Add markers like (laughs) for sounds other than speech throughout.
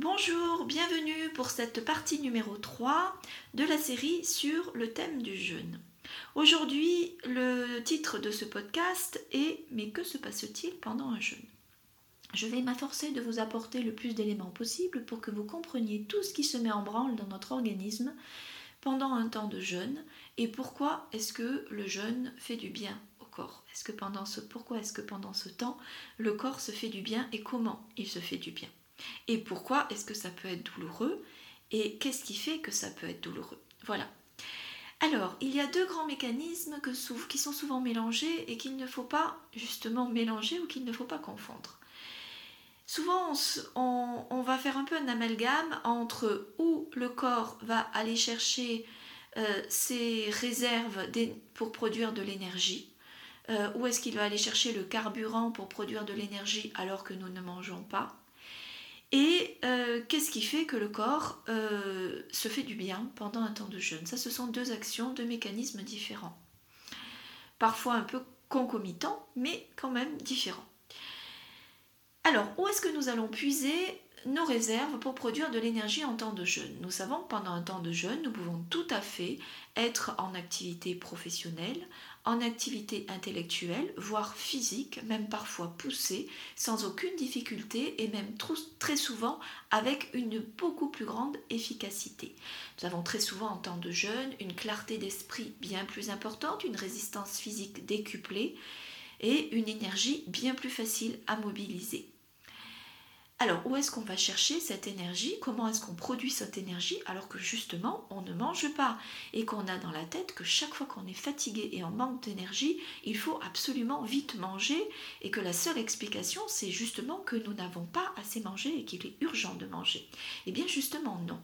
Bonjour, bienvenue pour cette partie numéro 3 de la série sur le thème du jeûne. Aujourd'hui, le titre de ce podcast est Mais que se passe-t-il pendant un jeûne? Je vais m'efforcer de vous apporter le plus d'éléments possible pour que vous compreniez tout ce qui se met en branle dans notre organisme pendant un temps de jeûne et pourquoi est-ce que le jeûne fait du bien au corps. Est-ce que pendant ce pourquoi est-ce que pendant ce temps le corps se fait du bien et comment il se fait du bien? Et pourquoi est-ce que ça peut être douloureux et qu'est-ce qui fait que ça peut être douloureux? Voilà. Alors, il y a deux grands mécanismes qui sont souvent mélangés et qu'il ne faut pas justement mélanger ou qu'il ne faut pas confondre. Souvent, on, va faire un peu un amalgame entre où le corps va aller chercher euh, ses réserves pour produire de l'énergie, euh, où est-ce qu'il va aller chercher le carburant pour produire de l'énergie alors que nous ne mangeons pas, et euh, qu'est-ce qui fait que le corps euh, se fait du bien pendant un temps de jeûne? Ça, ce sont deux actions, deux mécanismes différents. Parfois un peu concomitants, mais quand même différents. Alors, où est-ce que nous allons puiser nos réserves pour produire de l'énergie en temps de jeûne? Nous savons que pendant un temps de jeûne, nous pouvons tout à fait être en activité professionnelle, en activité intellectuelle, voire physique, même parfois poussée, sans aucune difficulté et même très souvent avec une beaucoup plus grande efficacité. Nous avons très souvent en temps de jeûne une clarté d'esprit bien plus importante, une résistance physique décuplée et une énergie bien plus facile à mobiliser. Alors, où est-ce qu'on va chercher cette énergie? Comment est-ce qu'on produit cette énergie alors que justement, on ne mange pas? Et qu'on a dans la tête que chaque fois qu'on est fatigué et en manque d'énergie, il faut absolument vite manger et que la seule explication, c'est justement que nous n'avons pas assez mangé et qu'il est urgent de manger. Eh bien, justement, non.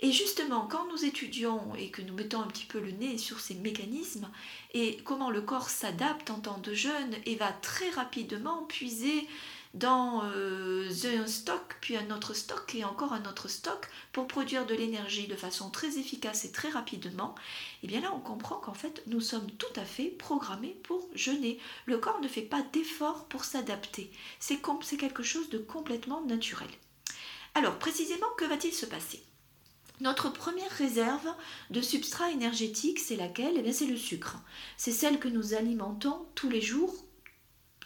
Et justement, quand nous étudions et que nous mettons un petit peu le nez sur ces mécanismes et comment le corps s'adapte en temps de jeûne et va très rapidement puiser dans euh, un stock, puis un autre stock et encore un autre stock pour produire de l'énergie de façon très efficace et très rapidement, et eh bien là on comprend qu'en fait nous sommes tout à fait programmés pour jeûner. Le corps ne fait pas d'effort pour s'adapter. C'est quelque chose de complètement naturel. Alors précisément, que va-t-il se passer? Notre première réserve de substrat énergétique, c'est laquelle? Eh C'est le sucre. C'est celle que nous alimentons tous les jours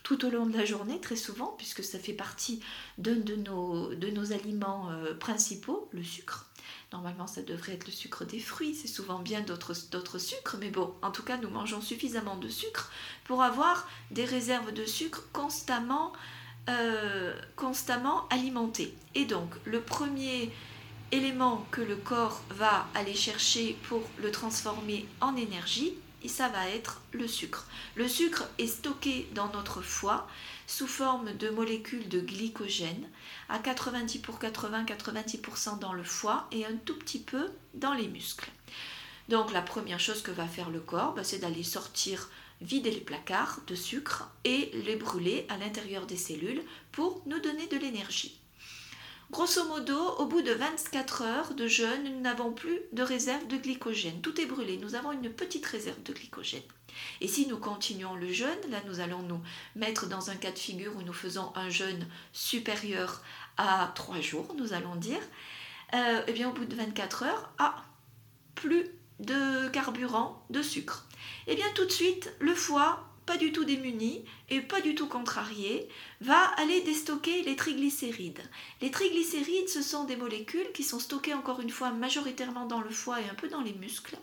tout au long de la journée, très souvent, puisque ça fait partie d'un de nos, de nos aliments euh, principaux, le sucre. Normalement, ça devrait être le sucre des fruits, c'est souvent bien d'autres sucres, mais bon, en tout cas, nous mangeons suffisamment de sucre pour avoir des réserves de sucre constamment, euh, constamment alimentées. Et donc, le premier élément que le corps va aller chercher pour le transformer en énergie, et ça va être le sucre. Le sucre est stocké dans notre foie sous forme de molécules de glycogène à 90 pour 80 90% dans le foie et un tout petit peu dans les muscles. Donc la première chose que va faire le corps, bah, c'est d'aller sortir vider les placards de sucre et les brûler à l'intérieur des cellules pour nous donner de l'énergie. Grosso modo, au bout de 24 heures de jeûne, nous n'avons plus de réserve de glycogène. Tout est brûlé. Nous avons une petite réserve de glycogène. Et si nous continuons le jeûne, là nous allons nous mettre dans un cas de figure où nous faisons un jeûne supérieur à 3 jours, nous allons dire, euh, eh bien au bout de 24 heures, ah, plus de carburant, de sucre. Eh bien tout de suite, le foie pas du tout démuni et pas du tout contrarié, va aller déstocker les triglycérides. Les triglycérides, ce sont des molécules qui sont stockées encore une fois majoritairement dans le foie et un peu dans les muscles,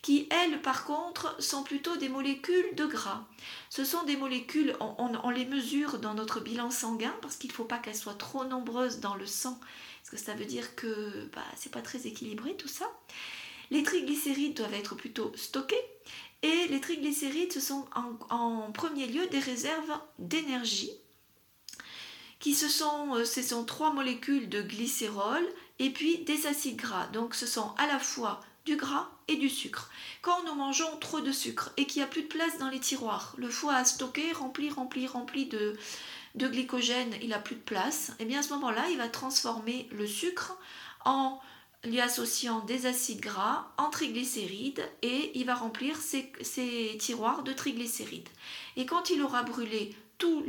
qui elles par contre sont plutôt des molécules de gras. Ce sont des molécules, on, les mesure dans notre bilan sanguin parce qu'il ne faut pas qu'elles soient trop nombreuses dans le sang, parce que ça veut dire que bah, c'est pas très équilibré tout ça. Les triglycérides doivent être plutôt stockés et les triglycérides, ce sont en, premier lieu des réserves d'énergie, qui ce sont, euh, ce sont trois molécules de glycérol et puis des acides gras. Donc ce sont à la fois du gras et du sucre. Quand nous mangeons trop de sucre et qu'il n'y a plus de place dans les tiroirs, le foie a stocké, rempli, rempli, rempli de, de glycogène, il n'a plus de place, et eh bien à ce moment-là, il va transformer le sucre en lui associant des acides gras en triglycérides et il va remplir ses, tiroirs de triglycérides. Et quand il aura brûlé tout,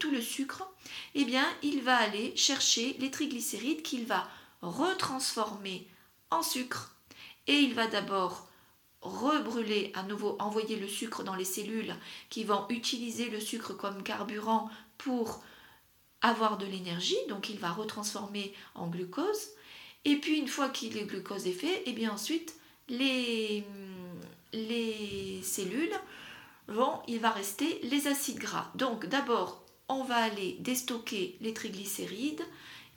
tout le sucre, eh bien, il va aller chercher les triglycérides qu'il va retransformer en sucre. Et il va d'abord rebrûler à nouveau, envoyer le sucre dans les cellules qui vont utiliser le sucre comme carburant pour avoir de l'énergie, donc il va retransformer en glucose. Et puis une fois que le glucose est fait, et eh bien ensuite les, les cellules vont, il va rester les acides gras. Donc d'abord, on va aller déstocker les triglycérides,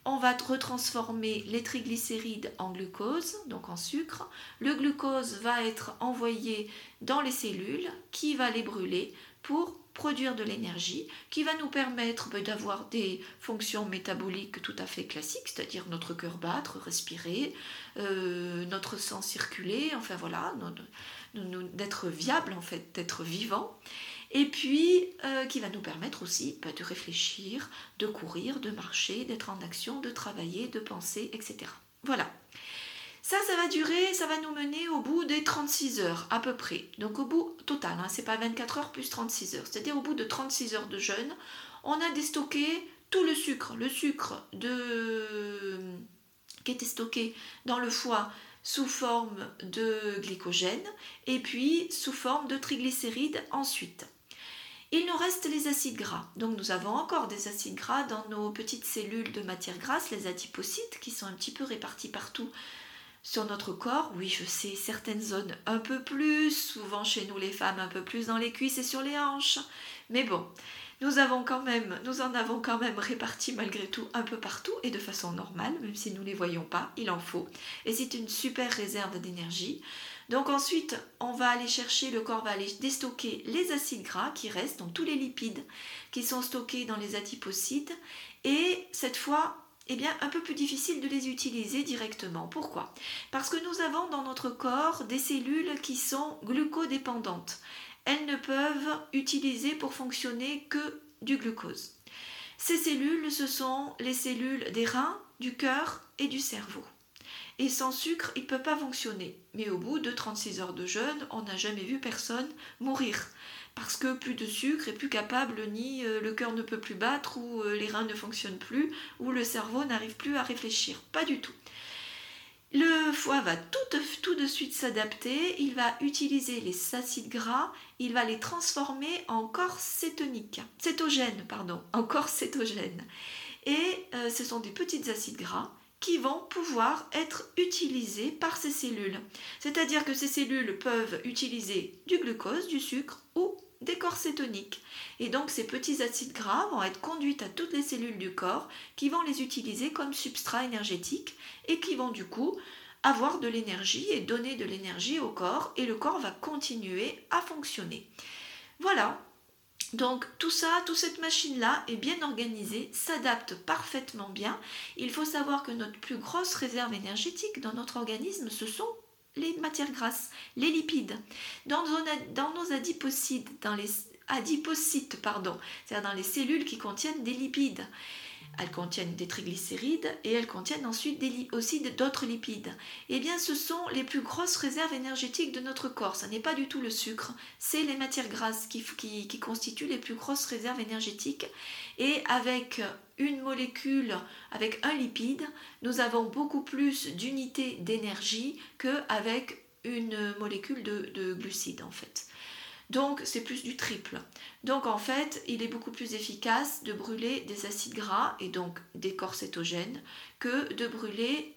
on va retransformer les triglycérides en glucose, donc en sucre. Le glucose va être envoyé dans les cellules qui va les brûler pour produire de l'énergie qui va nous permettre ben, d'avoir des fonctions métaboliques tout à fait classiques, c'est-à-dire notre cœur battre, respirer, euh, notre sang circuler, enfin voilà, d'être viable en fait, d'être vivant et puis euh, qui va nous permettre aussi bah, de réfléchir, de courir, de marcher, d'être en action, de travailler, de penser, etc. Voilà. Ça, ça va durer, ça va nous mener au bout des 36 heures à peu près. Donc au bout total, hein, c'est pas 24 heures plus 36 heures. C'est-à-dire au bout de 36 heures de jeûne, on a déstocké tout le sucre, le sucre qui était stocké dans le foie sous forme de glycogène et puis sous forme de triglycérides ensuite. Il nous reste les acides gras. Donc nous avons encore des acides gras dans nos petites cellules de matière grasse, les adipocytes, qui sont un petit peu répartis partout sur notre corps. Oui, je sais, certaines zones un peu plus, souvent chez nous les femmes un peu plus dans les cuisses et sur les hanches. Mais bon, nous avons quand même, nous en avons quand même répartis malgré tout un peu partout et de façon normale, même si nous ne les voyons pas, il en faut. Et c'est une super réserve d'énergie. Donc ensuite, on va aller chercher, le corps va aller déstocker les acides gras qui restent, donc tous les lipides qui sont stockés dans les adipocytes. Et cette fois, eh un peu plus difficile de les utiliser directement. Pourquoi? Parce que nous avons dans notre corps des cellules qui sont glucodépendantes. Elles ne peuvent utiliser pour fonctionner que du glucose. Ces cellules, ce sont les cellules des reins, du cœur et du cerveau. Et sans sucre, il ne peut pas fonctionner. Mais au bout de 36 heures de jeûne, on n'a jamais vu personne mourir. Parce que plus de sucre est plus capable, ni euh, le cœur ne peut plus battre, ou euh, les reins ne fonctionnent plus, ou le cerveau n'arrive plus à réfléchir. Pas du tout. Le foie va tout, tout de suite s'adapter, il va utiliser les acides gras, il va les transformer en corps cétonique, cétogène, pardon, en corps cétogène. Et euh, ce sont des petits acides gras qui vont pouvoir être utilisés par ces cellules. C'est-à-dire que ces cellules peuvent utiliser du glucose, du sucre ou des corps cétoniques. Et donc ces petits acides gras vont être conduits à toutes les cellules du corps qui vont les utiliser comme substrat énergétique et qui vont du coup avoir de l'énergie et donner de l'énergie au corps et le corps va continuer à fonctionner. Voilà, donc tout ça, toute cette machine-là est bien organisée, s'adapte parfaitement bien. Il faut savoir que notre plus grosse réserve énergétique dans notre organisme, ce sont les matières grasses, les lipides. Dans nos, adipocytes, dans les adipocytes, pardon, c'est-à-dire dans les cellules qui contiennent des lipides. Elles contiennent des triglycérides et elles contiennent ensuite aussi d'autres lipides. Eh bien, ce sont les plus grosses réserves énergétiques de notre corps. Ce n'est pas du tout le sucre, c'est les matières grasses qui, qui constituent les plus grosses réserves énergétiques. Et avec une molécule, avec un lipide, nous avons beaucoup plus d'unités d'énergie qu'avec une molécule de, de glucides en fait. Donc c'est plus du triple. Donc en fait, il est beaucoup plus efficace de brûler des acides gras et donc des corps cétogènes que de brûler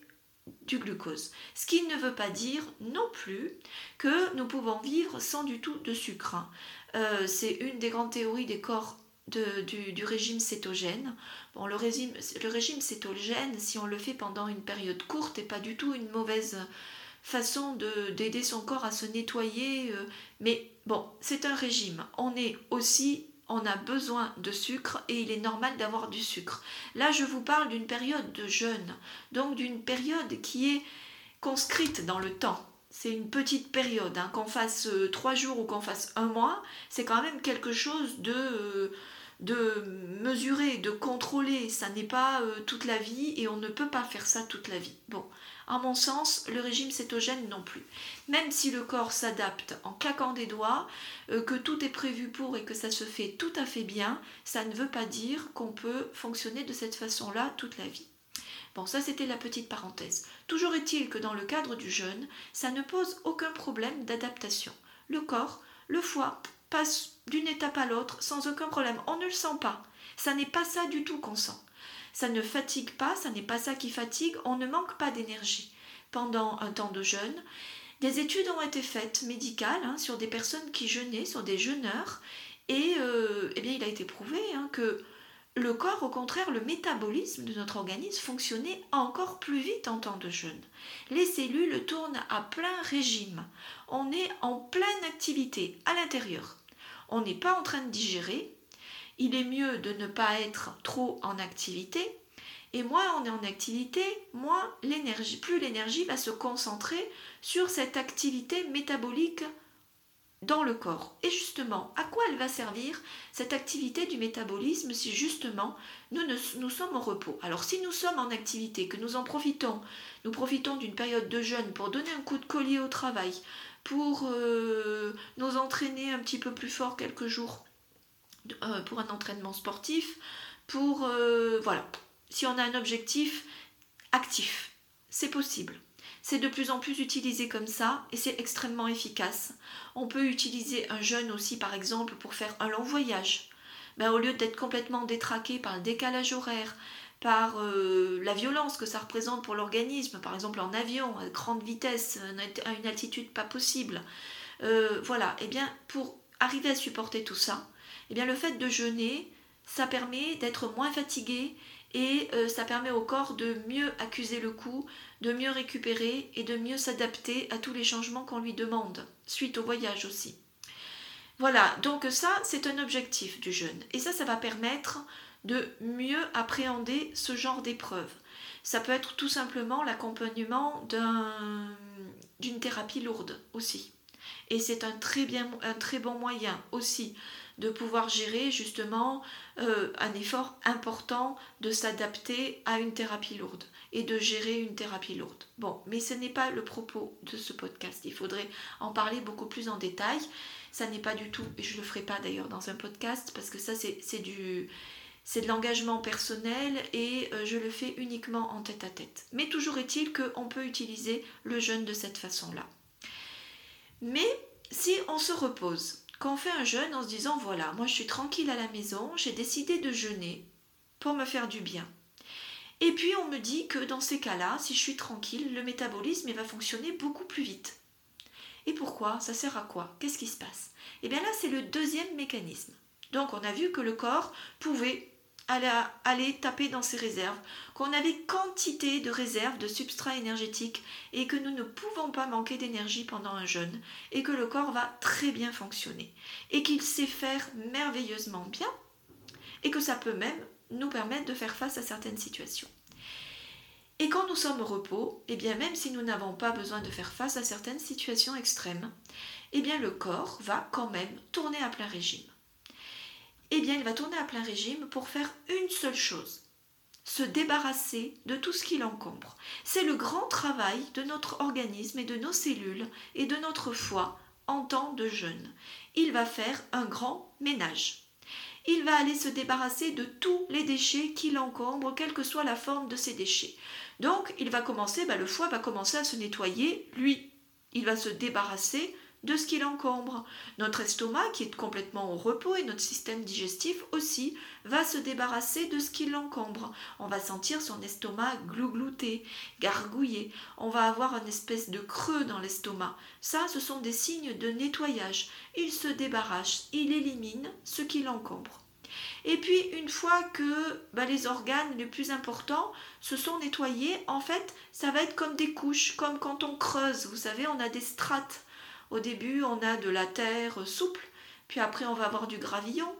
du glucose. Ce qui ne veut pas dire non plus que nous pouvons vivre sans du tout de sucre. Hein. Euh, c'est une des grandes théories des corps du, régime cétogène. Bon, le régime, le régime cétogène, si on le fait pendant une période courte, n'est pas du tout une mauvaise façon d'aider son corps à se nettoyer. Euh, mais bon, c'est un régime. On est aussi, on a besoin de sucre et il est normal d'avoir du sucre. Là, je vous parle d'une période de jeûne, donc d'une période qui est conscrite dans le temps. C'est une petite période, hein. qu'on fasse euh, trois jours ou qu'on fasse un mois, c'est quand même quelque chose de, de mesurer, de contrôler. Ça n'est pas euh, toute la vie et on ne peut pas faire ça toute la vie. Bon, à mon sens, le régime cétogène non plus. Même si le corps s'adapte en claquant des doigts, euh, que tout est prévu pour et que ça se fait tout à fait bien, ça ne veut pas dire qu'on peut fonctionner de cette façon-là toute la vie. Bon, ça c'était la petite parenthèse. Toujours est-il que dans le cadre du jeûne, ça ne pose aucun problème d'adaptation. Le corps, le foie, passe d'une étape à l'autre sans aucun problème. On ne le sent pas. Ça n'est pas ça du tout qu'on sent. Ça ne fatigue pas, ça n'est pas ça qui fatigue, on ne manque pas d'énergie. Pendant un temps de jeûne, des études ont été faites médicales hein, sur des personnes qui jeûnaient, sur des jeûneurs, et euh, eh bien, il a été prouvé hein, que le corps, au contraire, le métabolisme de notre organisme fonctionnait encore plus vite en temps de jeûne. Les cellules tournent à plein régime. On est en pleine activité à l'intérieur on n'est pas en train de digérer, il est mieux de ne pas être trop en activité. Et moins on est en activité, moins l'énergie, plus l'énergie va se concentrer sur cette activité métabolique dans le corps. Et justement, à quoi elle va servir cette activité du métabolisme si justement nous, nous sommes au repos? Alors si nous sommes en activité, que nous en profitons, nous profitons d'une période de jeûne pour donner un coup de collier au travail, pour euh, nous entraîner un petit peu plus fort quelques jours euh, pour un entraînement sportif, pour euh, voilà, si on a un objectif actif, c'est possible. C'est de plus en plus utilisé comme ça et c'est extrêmement efficace. On peut utiliser un jeûne aussi par exemple pour faire un long voyage. Ben, au lieu d'être complètement détraqué par le décalage horaire, par euh, la violence que ça représente pour l'organisme, par exemple en avion, à grande vitesse, à une altitude pas possible. Voilà, et eh bien pour arriver à supporter tout ça, eh bien le fait de jeûner, ça permet d'être moins fatigué et euh, ça permet au corps de mieux accuser le coup, de mieux récupérer et de mieux s'adapter à tous les changements qu'on lui demande, suite au voyage aussi. Voilà, donc ça c'est un objectif du jeûne. Et ça, ça va permettre de mieux appréhender ce genre d'épreuve. Ça peut être tout simplement l'accompagnement d'une thérapie lourde aussi. Et c'est un très, bien, un très bon moyen aussi de pouvoir gérer justement euh, un effort important de s'adapter à une thérapie lourde et de gérer une thérapie lourde. Bon, mais ce n'est pas le propos de ce podcast. Il faudrait en parler beaucoup plus en détail. Ça n'est pas du tout, et je ne le ferai pas d'ailleurs dans un podcast parce que ça c'est du c'est de l'engagement personnel et euh, je le fais uniquement en tête à tête. Mais toujours est-il qu'on peut utiliser le jeûne de cette façon-là. Mais si on se repose, quand on fait un jeûne en se disant voilà, moi je suis tranquille à la maison, j'ai décidé de jeûner pour me faire du bien. Et puis on me dit que dans ces cas-là, si je suis tranquille, le métabolisme va fonctionner beaucoup plus vite. Et pourquoi? Ça sert à quoi? Qu'est-ce qui se passe? Et eh bien là, c'est le deuxième mécanisme. Donc on a vu que le corps pouvait aller, taper dans ses réserves, qu'on avait quantité de réserves de substrat énergétique et que nous ne pouvons pas manquer d'énergie pendant un jeûne et que le corps va très bien fonctionner et qu'il sait faire merveilleusement bien et que ça peut même nous permettre de faire face à certaines situations. Et quand nous sommes au repos, et eh bien même si nous n'avons pas besoin de faire face à certaines situations extrêmes, et eh bien le corps va quand même tourner à plein régime eh bien il va tourner à plein régime pour faire une seule chose, se débarrasser de tout ce qui l'encombre. C'est le grand travail de notre organisme et de nos cellules et de notre foie en temps de jeûne. Il va faire un grand ménage. Il va aller se débarrasser de tous les déchets qui l'encombrent, quelle que soit la forme de ces déchets. Donc, il va commencer, bah, le foie va commencer à se nettoyer, lui. Il va se débarrasser de ce qui l'encombre. Notre estomac, qui est complètement au repos, et notre système digestif aussi, va se débarrasser de ce qui l'encombre. On va sentir son estomac glouglouter, gargouiller. On va avoir une espèce de creux dans l'estomac. Ça, ce sont des signes de nettoyage. Il se débarrasse, il élimine ce qui l'encombre. Et puis, une fois que bah, les organes les plus importants se sont nettoyés, en fait, ça va être comme des couches, comme quand on creuse. Vous savez, on a des strates au début, on a de la terre souple, puis après, on va avoir du gravillon,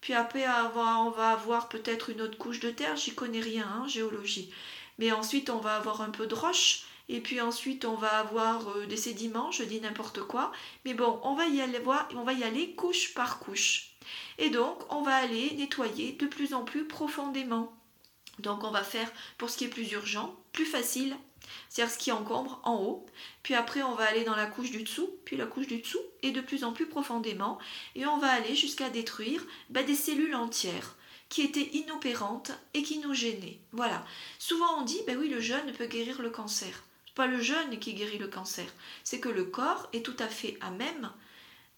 puis après, on va avoir peut-être une autre couche de terre, j'y connais rien en hein, géologie. Mais ensuite, on va avoir un peu de roche, et puis ensuite on va avoir euh, des sédiments, je dis n'importe quoi, mais bon, on va y aller voir, on va y aller couche par couche. Et donc, on va aller nettoyer de plus en plus profondément. Donc, on va faire, pour ce qui est plus urgent, plus facile, c'est-à-dire ce qui encombre en haut. Puis après, on va aller dans la couche du dessous, puis la couche du dessous, et de plus en plus profondément. Et on va aller jusqu'à détruire bah, des cellules entières qui étaient inopérantes et qui nous gênaient. Voilà. Souvent on dit, ben oui, le jeûne peut guérir le cancer. Pas le jeûne qui guérit le cancer, c'est que le corps est tout à fait à même,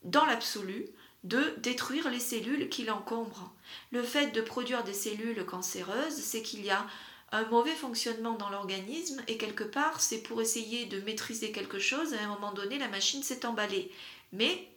dans l'absolu, de détruire les cellules qui l'encombrent. Le fait de produire des cellules cancéreuses, c'est qu'il y a un mauvais fonctionnement dans l'organisme et quelque part c'est pour essayer de maîtriser quelque chose, à un moment donné la machine s'est emballée. Mais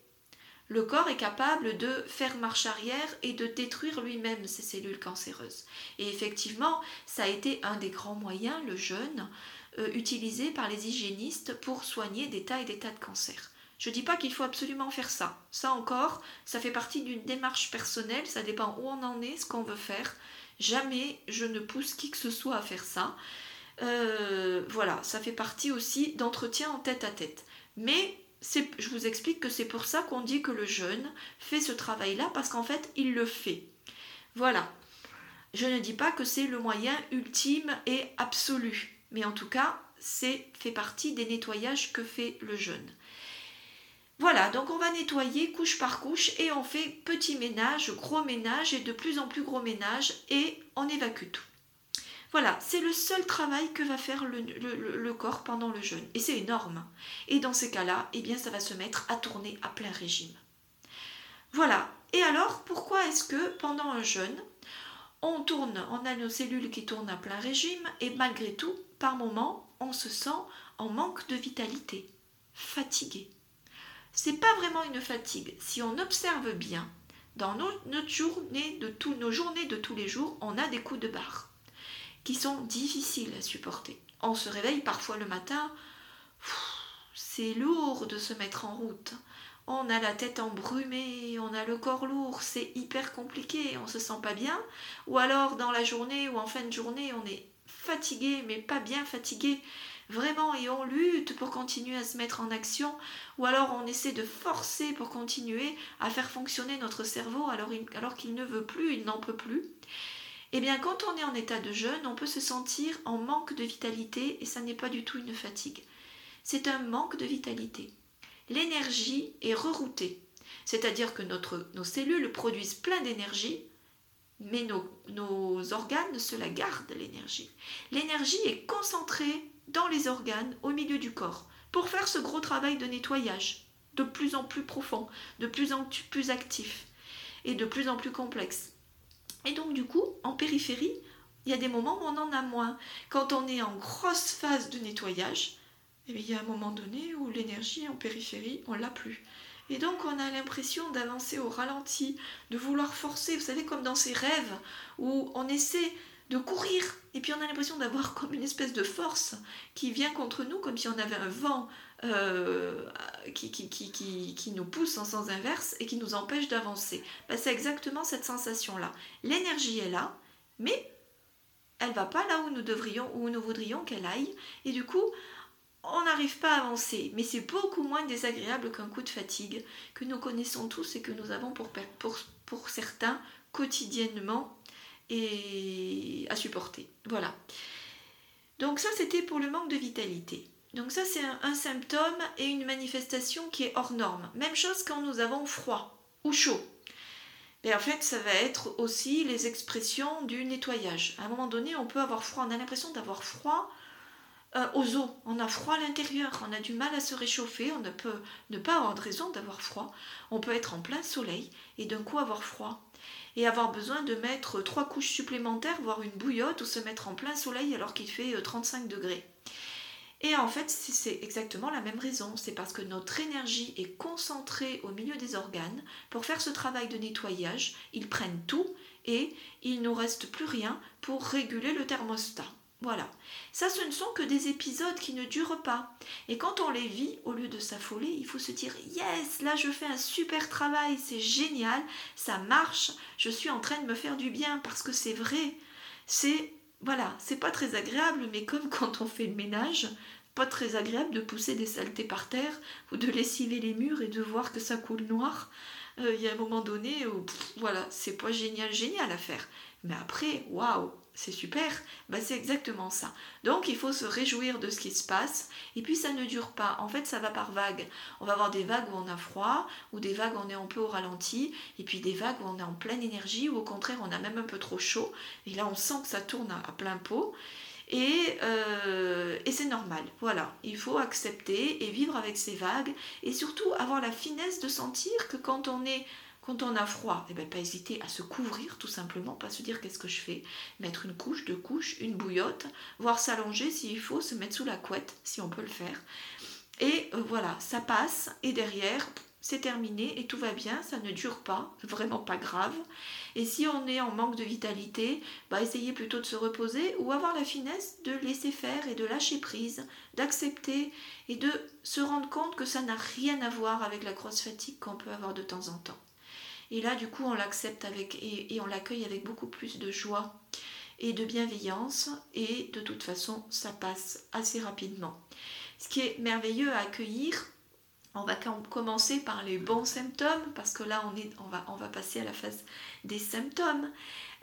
le corps est capable de faire marche arrière et de détruire lui-même ces cellules cancéreuses. Et effectivement, ça a été un des grands moyens, le jeûne, euh, utilisé par les hygiénistes pour soigner des tas et des tas de cancers. Je ne dis pas qu'il faut absolument faire ça. Ça encore, ça fait partie d'une démarche personnelle, ça dépend où on en est, ce qu'on veut faire. Jamais je ne pousse qui que ce soit à faire ça. Euh, voilà, ça fait partie aussi d'entretien en tête à tête. Mais je vous explique que c'est pour ça qu'on dit que le jeûne fait ce travail-là, parce qu'en fait, il le fait. Voilà. Je ne dis pas que c'est le moyen ultime et absolu, mais en tout cas, c'est fait partie des nettoyages que fait le jeûne. Voilà, donc on va nettoyer couche par couche et on fait petit ménage, gros ménage et de plus en plus gros ménage et on évacue tout. Voilà, c'est le seul travail que va faire le, corps pendant le jeûne. Et c'est énorme. Et dans ces cas-là, eh bien, ça va se mettre à tourner à plein régime. Voilà. Et alors, pourquoi est-ce que pendant un jeûne, on tourne, on a nos cellules qui tournent à plein régime et malgré tout, par moments, on se sent en manque de vitalité, fatigué. C'est pas vraiment une fatigue. Si on observe bien, dans nos, notre journée de nos journées de tous les jours, on a des coups de barre qui sont difficiles à supporter. On se réveille parfois le matin, c'est lourd de se mettre en route. On a la tête embrumée, on a le corps lourd, c'est hyper compliqué, on se sent pas bien. Ou alors dans la journée ou en fin de journée, on est fatigué, mais pas bien fatigué, vraiment, et on lutte pour continuer à se mettre en action, ou alors on essaie de forcer pour continuer à faire fonctionner notre cerveau alors, alors qu'il ne veut plus, il n'en peut plus. Eh bien, quand on est en état de jeûne, on peut se sentir en manque de vitalité et ça n'est pas du tout une fatigue. C'est un manque de vitalité. L'énergie est reroutée, c'est-à-dire que notre, nos cellules produisent plein d'énergie, mais nos, nos organes se la gardent, l'énergie. L'énergie est concentrée dans les organes, au milieu du corps, pour faire ce gros travail de nettoyage, de plus en plus profond, de plus en plus actif et de plus en plus complexe. Et donc du coup, en périphérie, il y a des moments où on en a moins. Quand on est en grosse phase de nettoyage, eh il y a un moment donné où l'énergie en périphérie, on l'a plus. Et donc on a l'impression d'avancer au ralenti, de vouloir forcer, vous savez, comme dans ces rêves où on essaie de courir et puis on a l'impression d'avoir comme une espèce de force qui vient contre nous, comme si on avait un vent euh, qui, qui, qui, qui, nous pousse en sens inverse et qui nous empêche d'avancer. Ben, c'est exactement cette sensation-là. L'énergie est là, mais elle va pas là où nous devrions, où nous voudrions qu'elle aille, et du coup, on n'arrive pas à avancer. Mais c'est beaucoup moins désagréable qu'un coup de fatigue que nous connaissons tous et que nous avons pour, certains quotidiennement et à supporter. Voilà. Donc ça, c'était pour le manque de vitalité. Donc ça, c'est un, symptôme et une manifestation qui est hors norme. Même chose quand nous avons froid ou chaud. Et en fait, ça va être aussi les expressions du nettoyage. À un moment donné, on peut avoir froid. On a l'impression d'avoir froid euh, aux os. On a froid à l'intérieur. On a du mal à se réchauffer. On ne peut ne pas avoir de raison d'avoir froid. On peut être en plein soleil et d'un coup avoir froid. Et avoir besoin de mettre trois couches supplémentaires, voire une bouillotte, ou se mettre en plein soleil alors qu'il fait 35 euh, degrés. Et en fait, c'est exactement la même raison. C'est parce que notre énergie est concentrée au milieu des organes. Pour faire ce travail de nettoyage, ils prennent tout et il ne nous reste plus rien pour réguler le thermostat. Voilà. Ça, ce ne sont que des épisodes qui ne durent pas. Et quand on les vit, au lieu de s'affoler, il faut se dire Yes, là je fais un super travail, c'est génial, ça marche, je suis en train de me faire du bien parce que c'est vrai. C'est voilà, c'est pas très agréable, mais comme (laughs) quand on fait le ménage, pas très agréable de pousser des saletés par terre ou de lessiver les murs et de voir que ça coule noir. Euh, il y a un moment donné où, voilà, c'est pas génial, génial à faire. Mais après, waouh, c'est super, bah, c'est exactement ça. Donc il faut se réjouir de ce qui se passe, et puis ça ne dure pas. En fait, ça va par vagues. On va avoir des vagues où on a froid, ou des vagues où on est un peu au ralenti, et puis des vagues où on est en pleine énergie, ou au contraire on a même un peu trop chaud, et là on sent que ça tourne à, plein pot. Euh, et c'est normal, voilà, il faut accepter et vivre avec ces vagues, et surtout avoir la finesse de sentir que quand on est quand on a froid, eh bien, pas hésiter à se couvrir tout simplement, pas se dire qu'est-ce que je fais, mettre une couche, deux couches, une bouillotte, voire s'allonger s'il faut, se mettre sous la couette si on peut le faire. Et euh, voilà, ça passe et derrière, c'est terminé et tout va bien, ça ne dure pas, vraiment pas grave. Et si on est en manque de vitalité, bah essayez plutôt de se reposer ou avoir la finesse de laisser faire et de lâcher prise, d'accepter et de se rendre compte que ça n'a rien à voir avec la grosse fatigue qu'on peut avoir de temps en temps. Et là, du coup, on l'accepte avec et, on l'accueille avec beaucoup plus de joie et de bienveillance. Et de toute façon, ça passe assez rapidement. Ce qui est merveilleux à accueillir, on va commencer par les bons symptômes, parce que là, on, est, on, va, on va passer à la phase des symptômes.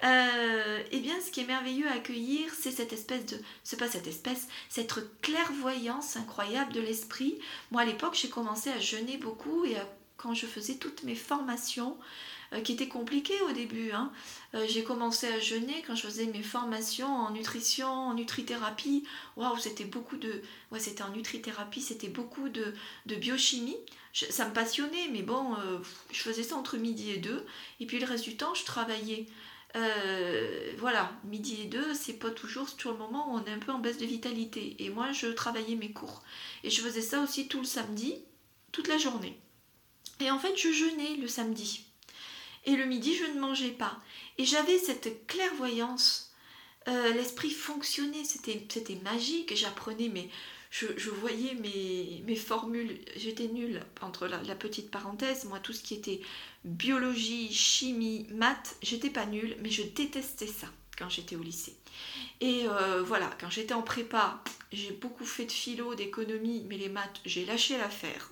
Eh bien, ce qui est merveilleux à accueillir, c'est cette espèce de, c'est pas cette espèce, cette clairvoyance incroyable de l'esprit. Moi, à l'époque, j'ai commencé à jeûner beaucoup et à quand je faisais toutes mes formations, euh, qui étaient compliquées au début. Hein. Euh, j'ai commencé à jeûner quand je faisais mes formations en nutrition, en nutrithérapie. Waouh, c'était beaucoup de. Ouais, c'était en nutrithérapie, c'était beaucoup de, biochimie. ça me passionnait, mais bon, euh, je faisais ça entre midi et deux. Et puis le reste du temps, je travaillais. voilà, midi et deux, c'est pas toujours sur le moment où on est un peu en baisse de vitalité. Et moi, je travaillais mes cours. Et je faisais ça aussi tout le samedi, toute la journée. Et en fait, je jeûnais le samedi. Et le midi, je ne mangeais pas. Et j'avais cette clairvoyance. Euh, l'esprit fonctionnait, c'était, magique. J'apprenais, mais je, voyais mes, mes formules. J'étais nulle, entre la, petite parenthèse. Moi, tout ce qui était biologie, chimie, maths, j'étais pas nulle, mais je détestais ça quand j'étais au lycée. Et euh, voilà, quand j'étais en prépa, j'ai beaucoup fait de philo, d'économie, mais les maths, j'ai lâché l'affaire.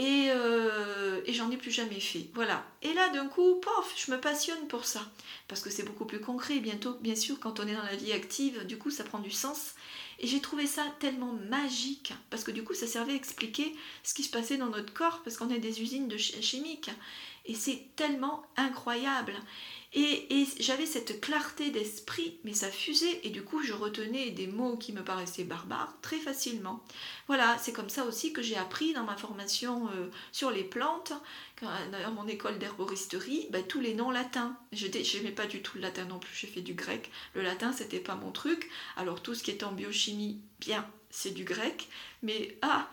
Euh, et, j'en ai plus jamais fait. Voilà. Et là, d'un coup, pof, je me passionne pour ça. Parce que c'est beaucoup plus concret. Bientôt, bien sûr, quand on est dans la vie active, du coup, ça prend du sens. Et j'ai trouvé ça tellement magique. Parce que du coup, ça servait à expliquer ce qui se passait dans notre corps. Parce qu'on est des usines de chimiques. Et c'est tellement incroyable. Et, j'avais cette clarté d'esprit, mais ça fusait, et du coup je retenais des mots qui me paraissaient barbares très facilement. Voilà, c'est comme ça aussi que j'ai appris dans ma formation euh, sur les plantes, dans mon école d'herboristerie, bah, tous les noms latins. Je n'aimais pas du tout le latin non plus, j'ai fait du grec. Le latin, c'était pas mon truc. Alors tout ce qui est en biochimie, bien, c'est du grec, mais ah,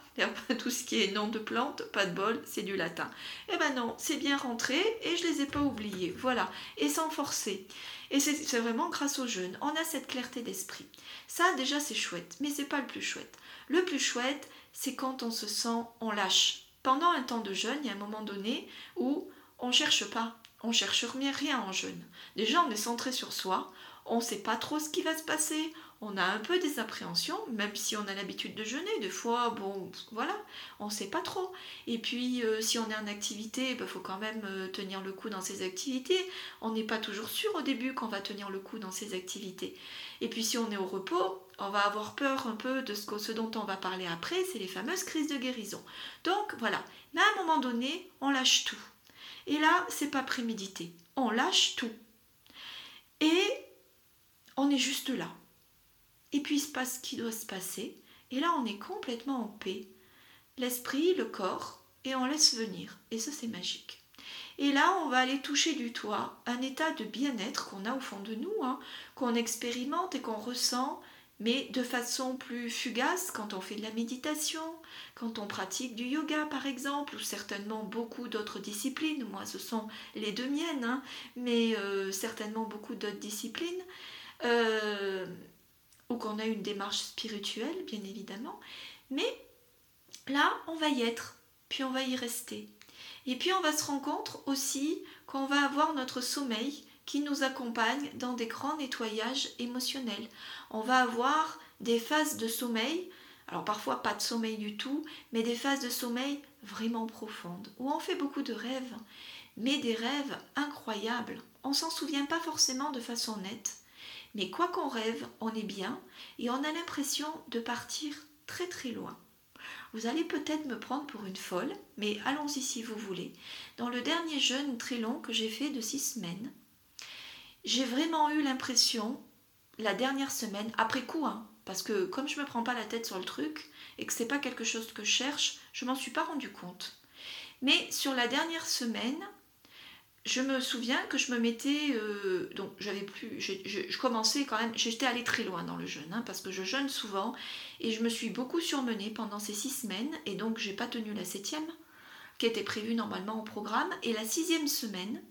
tout ce qui est nom de plante, pas de bol, c'est du latin. Eh ben non, c'est bien rentré et je les ai pas oubliés, voilà, et sans forcer. Et c'est vraiment grâce au jeûne, on a cette clarté d'esprit. Ça déjà c'est chouette, mais c'est pas le plus chouette. Le plus chouette, c'est quand on se sent, on lâche. Pendant un temps de jeûne, il y a un moment donné où on cherche pas, on cherche rien en jeûne. Déjà on est centré sur soi, on sait pas trop ce qui va se passer, on a un peu des appréhensions, même si on a l'habitude de jeûner. Des fois, bon, voilà, on ne sait pas trop. Et puis, euh, si on est en activité, il bah, faut quand même euh, tenir le coup dans ses activités. On n'est pas toujours sûr au début qu'on va tenir le coup dans ses activités. Et puis, si on est au repos, on va avoir peur un peu de ce, ce dont on va parler après, c'est les fameuses crises de guérison. Donc, voilà. Mais à un moment donné, on lâche tout. Et là, c'est pas prémédité. On lâche tout. Et on est juste là et puis il se passe ce qui doit se passer, et là on est complètement en paix, l'esprit, le corps, et on laisse venir, et ça c'est magique. Et là, on va aller toucher du toit un état de bien-être qu'on a au fond de nous, hein, qu'on expérimente et qu'on ressent, mais de façon plus fugace quand on fait de la méditation, quand on pratique du yoga par exemple, ou certainement beaucoup d'autres disciplines. Moi, ce sont les deux miennes, hein, mais euh, certainement beaucoup d'autres disciplines. Euh, ou qu'on a une démarche spirituelle, bien évidemment. Mais là, on va y être, puis on va y rester. Et puis on va se rendre compte aussi qu'on va avoir notre sommeil qui nous accompagne dans des grands nettoyages émotionnels. On va avoir des phases de sommeil alors parfois pas de sommeil du tout, mais des phases de sommeil vraiment profondes, où on fait beaucoup de rêves, mais des rêves incroyables. On s'en souvient pas forcément de façon nette, mais quoi qu'on rêve, on est bien et on a l'impression de partir très très loin. Vous allez peut-être me prendre pour une folle, mais allons-y si vous voulez. Dans le dernier jeûne très long que j'ai fait de six semaines, j'ai vraiment eu l'impression, la dernière semaine, après coup, hein, parce que comme je ne me prends pas la tête sur le truc et que c'est pas quelque chose que je cherche, je m'en suis pas rendu compte. Mais sur la dernière semaine, je me souviens que je me mettais, euh, donc j'avais plus, je, commençais quand même, j'étais allée très loin dans le jeûne, hein, parce que je jeûne souvent et je me suis beaucoup surmenée pendant ces six semaines et donc j'ai pas tenu la septième qui était prévue normalement au programme et la sixième semaine,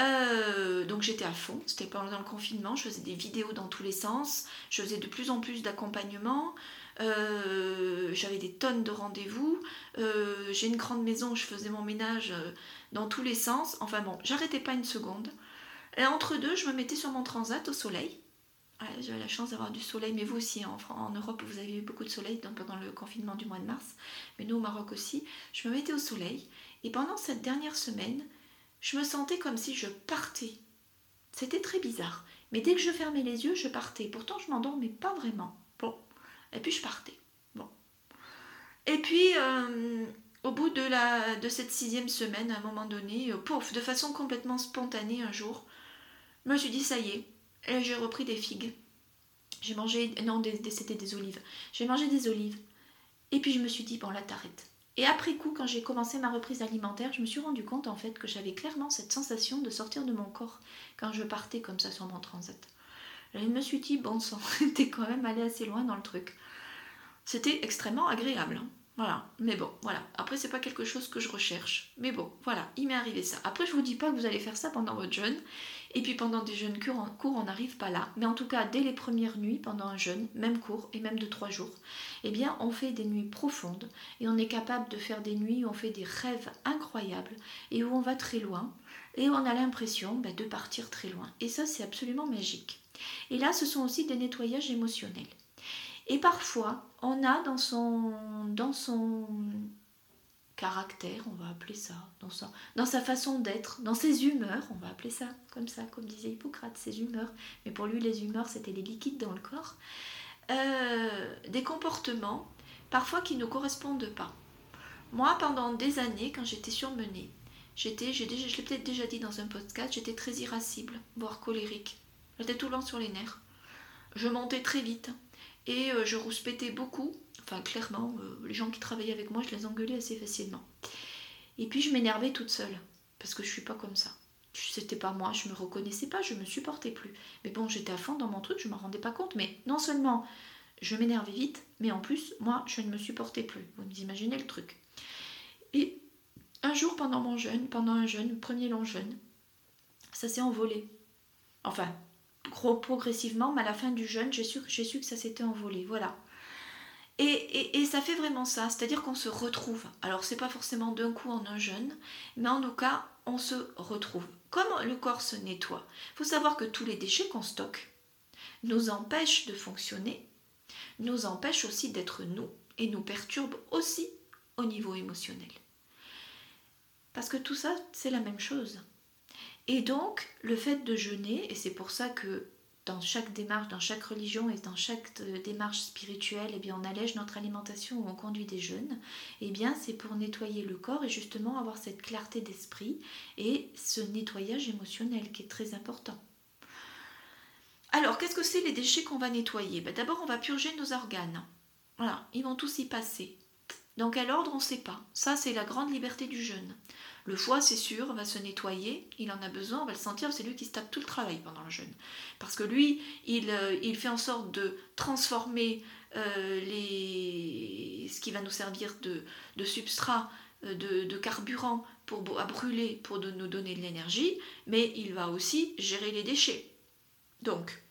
euh, donc j'étais à fond, c'était pendant le confinement, je faisais des vidéos dans tous les sens, je faisais de plus en plus d'accompagnement, euh, j'avais des tonnes de rendez-vous, j'ai une grande maison je faisais mon ménage dans tous les sens. Enfin bon, j'arrêtais pas une seconde. Et entre deux, je me mettais sur mon transat au soleil. J'avais la chance d'avoir du soleil, mais vous aussi, en, en, Europe, vous avez eu beaucoup de soleil pendant le confinement du mois de mars, mais nous au Maroc aussi. Je me mettais au soleil, et pendant cette dernière semaine, je me sentais comme si je partais. C'était très bizarre, mais dès que je fermais les yeux, je partais. Pourtant, je m'endormais pas vraiment. Et puis je partais. Bon. Et puis, euh, au bout de, la, de cette sixième semaine, à un moment donné, euh, pouf, de façon complètement spontanée un jour, je me suis dit ça y est, et j'ai repris des figues. J'ai mangé, non, c'était des olives. J'ai mangé des olives. Et puis je me suis dit, bon là t'arrêtes. Et après coup, quand j'ai commencé ma reprise alimentaire, je me suis rendu compte en fait que j'avais clairement cette sensation de sortir de mon corps quand je partais comme ça sur mon transat. Je me suis dit, bon sang, (laughs) t'es quand même allé assez loin dans le truc. C'était extrêmement agréable. Hein. Voilà, mais bon, voilà. Après, c'est pas quelque chose que je recherche. Mais bon, voilà, il m'est arrivé ça. Après, je vous dis pas que vous allez faire ça pendant votre jeûne. Et puis pendant des jeûnes courts, on n'arrive pas là. Mais en tout cas, dès les premières nuits, pendant un jeûne, même court et même de trois jours, eh bien, on fait des nuits profondes. Et on est capable de faire des nuits où on fait des rêves incroyables et où on va très loin. Et on a l'impression ben, de partir très loin. Et ça, c'est absolument magique. Et là, ce sont aussi des nettoyages émotionnels. Et parfois, on a dans son, dans son caractère, on va appeler ça, dans sa, façon d'être, dans ses humeurs, on va appeler ça comme ça, comme disait Hippocrate, ses humeurs. Mais pour lui, les humeurs, c'était les liquides dans le corps. Euh, des comportements, parfois qui ne correspondent pas. Moi, pendant des années, quand j'étais surmenée, j'étais, je l'ai peut-être déjà dit dans un podcast, j'étais très irascible, voire colérique. J'étais tout le sur les nerfs. Je montais très vite. Et euh, je rouspétais beaucoup. Enfin, clairement, euh, les gens qui travaillaient avec moi, je les engueulais assez facilement. Et puis, je m'énervais toute seule. Parce que je suis pas comme ça. C'était pas moi, je me reconnaissais pas, je me supportais plus. Mais bon, j'étais à fond dans mon truc, je m'en rendais pas compte. Mais non seulement je m'énervais vite, mais en plus, moi, je ne me supportais plus. Vous imaginez le truc. Et un jour, pendant mon jeûne, pendant un jeûne, premier long jeûne, ça s'est envolé. Enfin, progressivement, mais à la fin du jeûne, j'ai su, que ça s'était envolé. Voilà. Et, et, ça fait vraiment ça, c'est-à-dire qu'on se retrouve. Alors, c'est pas forcément d'un coup en un jeûne, mais en tout cas, on se retrouve. Comme le corps se nettoie, il faut savoir que tous les déchets qu'on stocke nous empêchent de fonctionner, nous empêchent aussi d'être nous et nous perturbent aussi au niveau émotionnel. Parce que tout ça, c'est la même chose. Et donc, le fait de jeûner, et c'est pour ça que dans chaque démarche, dans chaque religion et dans chaque euh, démarche spirituelle, eh bien, on allège notre alimentation ou on conduit des jeûnes, eh bien, c'est pour nettoyer le corps et justement avoir cette clarté d'esprit et ce nettoyage émotionnel qui est très important. Alors, qu'est-ce que c'est les déchets qu'on va nettoyer? Ben, D'abord, on va purger nos organes. Voilà, ils vont tous y passer. Dans quel ordre, on ne sait pas. Ça, c'est la grande liberté du jeûne. Le foie, c'est sûr, va se nettoyer, il en a besoin, on va le sentir, c'est lui qui se tape tout le travail pendant le jeûne. Parce que lui, il, euh, fait en sorte de transformer euh, les, ce qui va nous servir de, substrat, euh, de, carburant pour, à brûler pour nous donner de l'énergie, mais il va aussi gérer les déchets. Donc,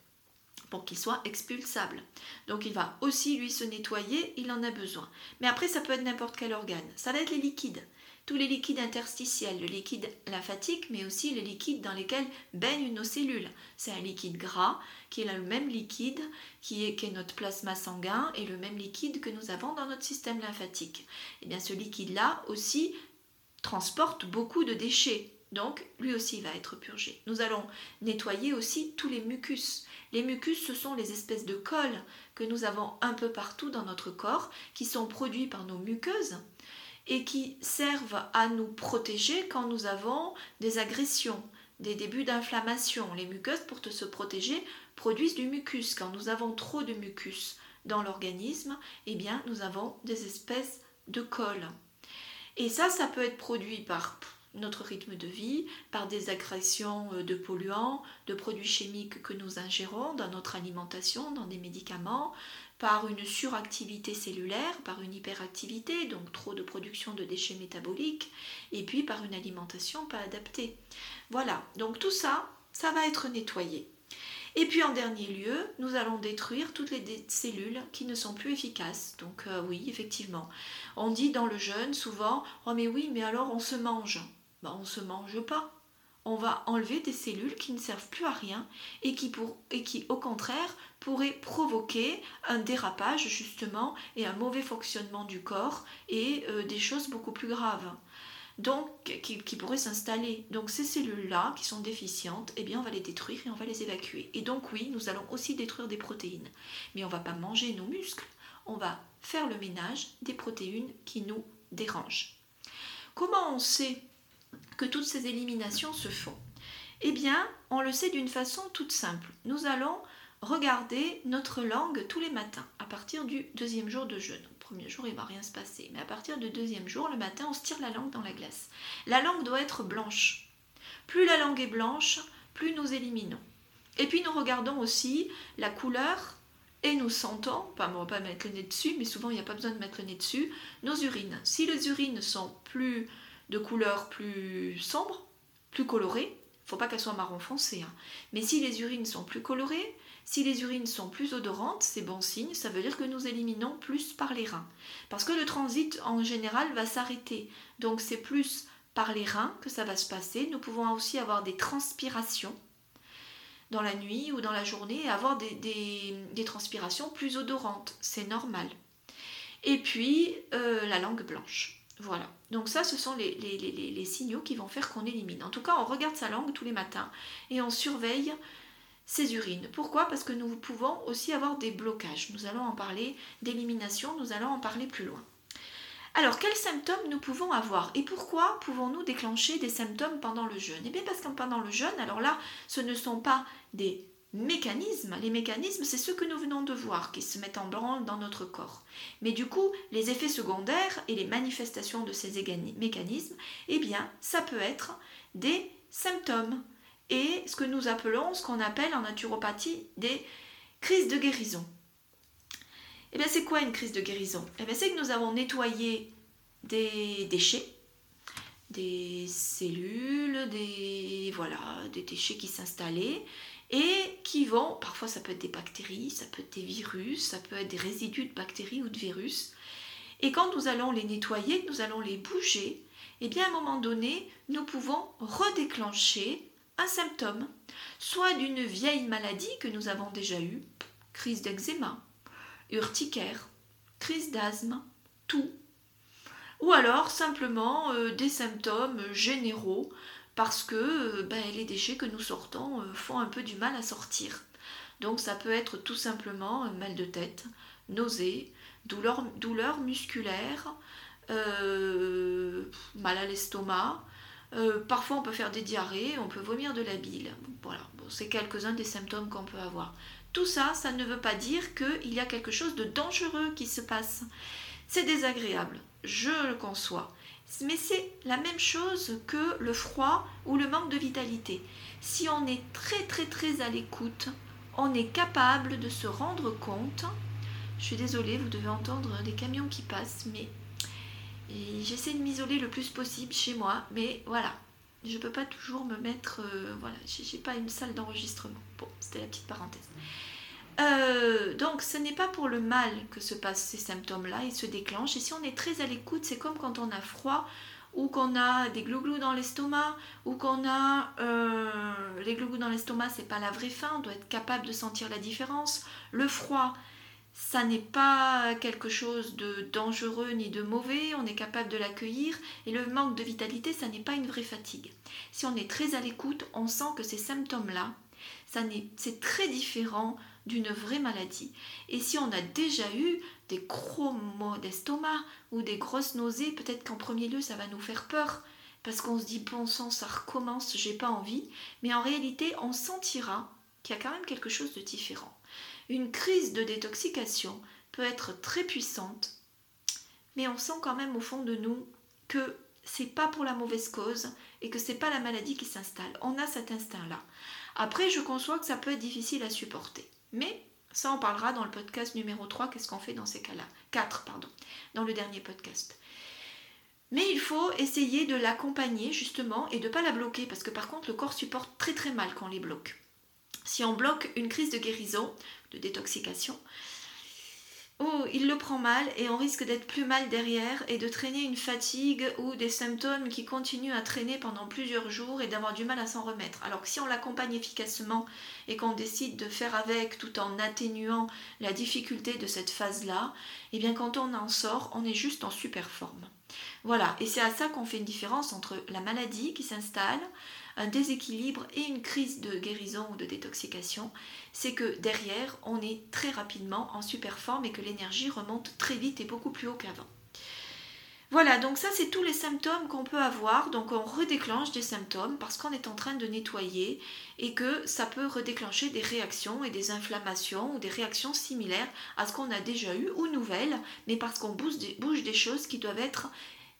pour qu'il soit expulsable. Donc il va aussi lui se nettoyer, il en a besoin. Mais après, ça peut être n'importe quel organe. Ça va être les liquides. Tous les liquides interstitiels, le liquide lymphatique, mais aussi les liquides dans lesquels baignent nos cellules. C'est un liquide gras qui est le même liquide qui est, notre plasma sanguin et le même liquide que nous avons dans notre système lymphatique. Et eh bien ce liquide-là aussi transporte beaucoup de déchets. Donc, lui aussi va être purgé. Nous allons nettoyer aussi tous les mucus. Les mucus, ce sont les espèces de colle que nous avons un peu partout dans notre corps, qui sont produits par nos muqueuses et qui servent à nous protéger quand nous avons des agressions, des débuts d'inflammation. Les muqueuses, pour se protéger, produisent du mucus. Quand nous avons trop de mucus dans l'organisme, eh bien, nous avons des espèces de colle. Et ça, ça peut être produit par notre rythme de vie, par des agressions euh, de polluants, de produits chimiques que nous ingérons dans notre alimentation, dans des médicaments, par une suractivité cellulaire, par une hyperactivité, donc trop de production de déchets métaboliques, et puis par une alimentation pas adaptée. Voilà, donc tout ça, ça va être nettoyé. Et puis en dernier lieu, nous allons détruire toutes les cellules qui ne sont plus efficaces. Donc euh, oui, effectivement. On dit dans le jeûne souvent, oh mais oui, mais alors on se mange. Ben, on ne se mange pas. On va enlever des cellules qui ne servent plus à rien et qui, qui au contraire pourraient provoquer un dérapage justement et un mauvais fonctionnement du corps et euh, des choses beaucoup plus graves donc qui, pourraient s'installer. Donc ces cellules-là qui sont déficientes, eh bien on va les détruire et on va les évacuer. Et donc oui, nous allons aussi détruire des protéines. Mais on ne va pas manger nos muscles, on va faire le ménage des protéines qui nous dérangent. Comment on sait que toutes ces éliminations se font Eh bien, on le sait d'une façon toute simple. Nous allons regarder notre langue tous les matins à partir du deuxième jour de jeûne premier jour, il va rien se passer. Mais à partir du deuxième jour, le matin, on se tire la langue dans la glace. La langue doit être blanche. Plus la langue est blanche, plus nous éliminons. Et puis nous regardons aussi la couleur et nous sentons, pas, on va pas mettre le nez dessus, mais souvent il n'y a pas besoin de mettre le nez dessus, nos urines. Si les urines sont plus de couleur plus sombre, plus colorée, faut pas qu'elles soient marron foncé, hein. mais si les urines sont plus colorées, si les urines sont plus odorantes, c'est bon signe, ça veut dire que nous éliminons plus par les reins. Parce que le transit en général va s'arrêter. Donc c'est plus par les reins que ça va se passer. Nous pouvons aussi avoir des transpirations dans la nuit ou dans la journée avoir des, transpirations plus odorantes. C'est normal. Et puis euh, la langue blanche. Voilà. Donc ça, ce sont les, signaux qui vont faire qu'on élimine. En tout cas, on regarde sa langue tous les matins et on surveille ces urines. Pourquoi? Parce que nous pouvons aussi avoir des blocages. Nous allons en parler d'élimination, nous allons en parler plus loin. Alors, quels symptômes nous pouvons avoir? Et pourquoi pouvons-nous déclencher des symptômes pendant le jeûne? Eh bien, parce que pendant le jeûne, alors là, ce ne sont pas des mécanismes. Les mécanismes, c'est ceux que nous venons de voir qui se mettent en branle dans notre corps. Mais du coup, les effets secondaires et les manifestations de ces mécanismes, eh bien, ça peut être des symptômes et ce que nous appelons, ce qu'on appelle en naturopathie, des crises de guérison. Eh bien c'est quoi une crise de guérison? Eh bien c'est que nous avons nettoyé des déchets, des cellules, des voilà, des déchets qui s'installaient et qui vont, parfois ça peut être des bactéries, ça peut être des virus, ça peut être des résidus de bactéries ou de virus. Et quand nous allons les nettoyer, nous allons les bouger, et eh bien à un moment donné, nous pouvons redéclencher un symptôme, soit d'une vieille maladie que nous avons déjà eue, crise d'eczéma, urticaire, crise d'asthme, tout, ou alors simplement euh, des symptômes généraux parce que euh, ben, les déchets que nous sortons euh, font un peu du mal à sortir. Donc ça peut être tout simplement mal de tête, nausée, douleur, douleur musculaire, mal à l'estomac, euh, parfois, on peut faire des diarrhées, on peut vomir de la bile. Voilà, c'est quelques-uns des symptômes qu'on peut avoir. Tout ça, ça ne veut pas dire qu'il y a quelque chose de dangereux qui se passe. C'est désagréable, je le conçois. Mais c'est la même chose que le froid ou le manque de vitalité. Si on est très très très à l'écoute, on est capable de se rendre compte. Je suis désolée, vous devez entendre des camions qui passent, mais j'essaie de m'isoler le plus possible chez moi, mais voilà, je peux pas toujours me mettre. Euh, voilà, j'ai pas une salle d'enregistrement. Bon, c'était la petite parenthèse. Euh, donc, ce n'est pas pour le mal que se passent ces symptômes-là, ils se déclenchent. Et si on est très à l'écoute, c'est comme quand on a froid, ou qu'on a des glouglous dans l'estomac, ou qu'on a euh, les glouglous dans l'estomac, c'est pas la vraie faim, on doit être capable de sentir la différence. Le froid, ça n'est pas quelque chose de dangereux ni de mauvais, on est capable de l'accueillir et le manque de vitalité, ça n'est pas une vraie fatigue. Si on est très à l'écoute, on sent que ces symptômes-là, c'est très différent d'une vraie maladie. Et si on a déjà eu des gros maux d'estomac ou des grosses nausées, peut-être qu'en premier lieu ça va nous faire peur parce qu'on se dit bon sang ça recommence, j'ai pas envie, mais en réalité on sentira qu'il y a quand même quelque chose de différent. Une crise de détoxication peut être très puissante, mais on sent quand même au fond de nous que c'est pas pour la mauvaise cause et que c'est pas la maladie qui s'installe. On a cet instinct-là. Après, je conçois que ça peut être difficile à supporter. Mais ça, on parlera dans le podcast numéro 3, qu'est-ce qu'on fait dans ces cas-là 4, pardon, dans le dernier podcast. Mais il faut essayer de l'accompagner justement et de ne pas la bloquer parce que par contre le corps supporte très très mal quand on les bloque. Si on bloque une crise de guérison, de détoxication, oh, il le prend mal et on risque d'être plus mal derrière et de traîner une fatigue ou des symptômes qui continuent à traîner pendant plusieurs jours et d'avoir du mal à s'en remettre. Alors que si on l'accompagne efficacement et qu'on décide de faire avec tout en atténuant la difficulté de cette phase-là, eh bien quand on en sort, on est juste en super forme. Voilà, et c'est à ça qu'on fait une différence entre la maladie qui s'installe, un déséquilibre et une crise de guérison ou de détoxication, c'est que derrière, on est très rapidement en super forme et que l'énergie remonte très vite et beaucoup plus haut qu'avant. Voilà, donc ça c'est tous les symptômes qu'on peut avoir. Donc on redéclenche des symptômes parce qu'on est en train de nettoyer et que ça peut redéclencher des réactions et des inflammations ou des réactions similaires à ce qu'on a déjà eu ou nouvelles, mais parce qu'on bouge des, bouge des choses qui doivent être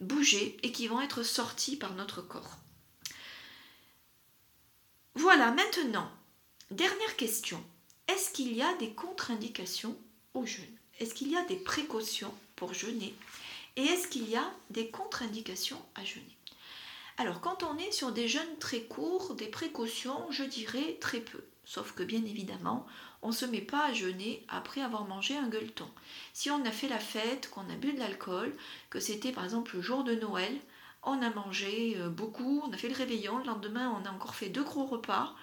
bougées et qui vont être sorties par notre corps. Voilà, maintenant, dernière question. Est-ce qu'il y a des contre-indications au jeûne Est-ce qu'il y a des précautions pour jeûner? Et est-ce qu'il y a des contre-indications à jeûner? Alors, quand on est sur des jeûnes très courts, des précautions, je dirais très peu. Sauf que bien évidemment, on ne se met pas à jeûner après avoir mangé un gueuleton. Si on a fait la fête, qu'on a bu de l'alcool, que c'était par exemple le jour de Noël, on a mangé euh, beaucoup, on a fait le réveillon, le lendemain on a encore fait deux gros repas,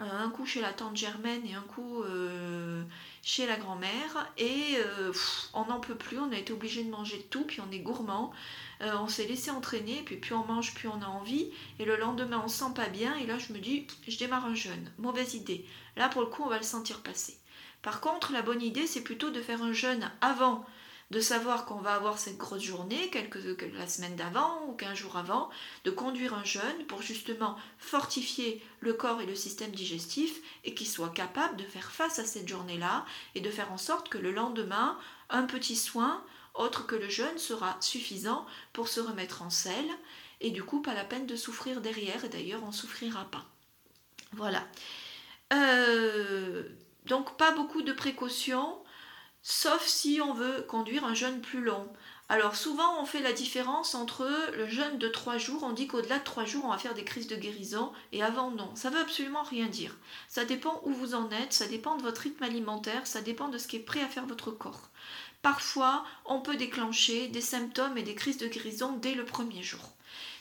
euh, un coup chez la tante Germaine et un coup euh, chez la grand-mère, et on n'en peut plus, on a été obligé de manger tout, puis on est gourmand, on s'est laissé entraîner, puis plus on mange, plus on a envie, et le lendemain on se sent pas bien, et là je me dis, je démarre un jeûne, mauvaise idée. Là pour le coup on va le sentir passer. Par contre, la bonne idée c'est plutôt de faire un jeûne avant de savoir qu'on va avoir cette grosse journée, quelques, la semaine d'avant ou quinze jours avant, de conduire un jeûne pour justement fortifier le corps et le système digestif et qu'il soit capable de faire face à cette journée-là et de faire en sorte que le lendemain, un petit soin autre que le jeûne sera suffisant pour se remettre en selle et du coup pas la peine de souffrir derrière et d'ailleurs on souffrira pas. Voilà. Euh, donc pas beaucoup de précautions sauf si on veut conduire un jeûne plus long. Alors souvent on fait la différence entre le jeûne de 3 jours, on dit qu'au-delà de 3 jours on va faire des crises de guérison et avant non. Ça veut absolument rien dire. Ça dépend où vous en êtes, ça dépend de votre rythme alimentaire, ça dépend de ce qui est prêt à faire votre corps. Parfois on peut déclencher des symptômes et des crises de guérison dès le premier jour.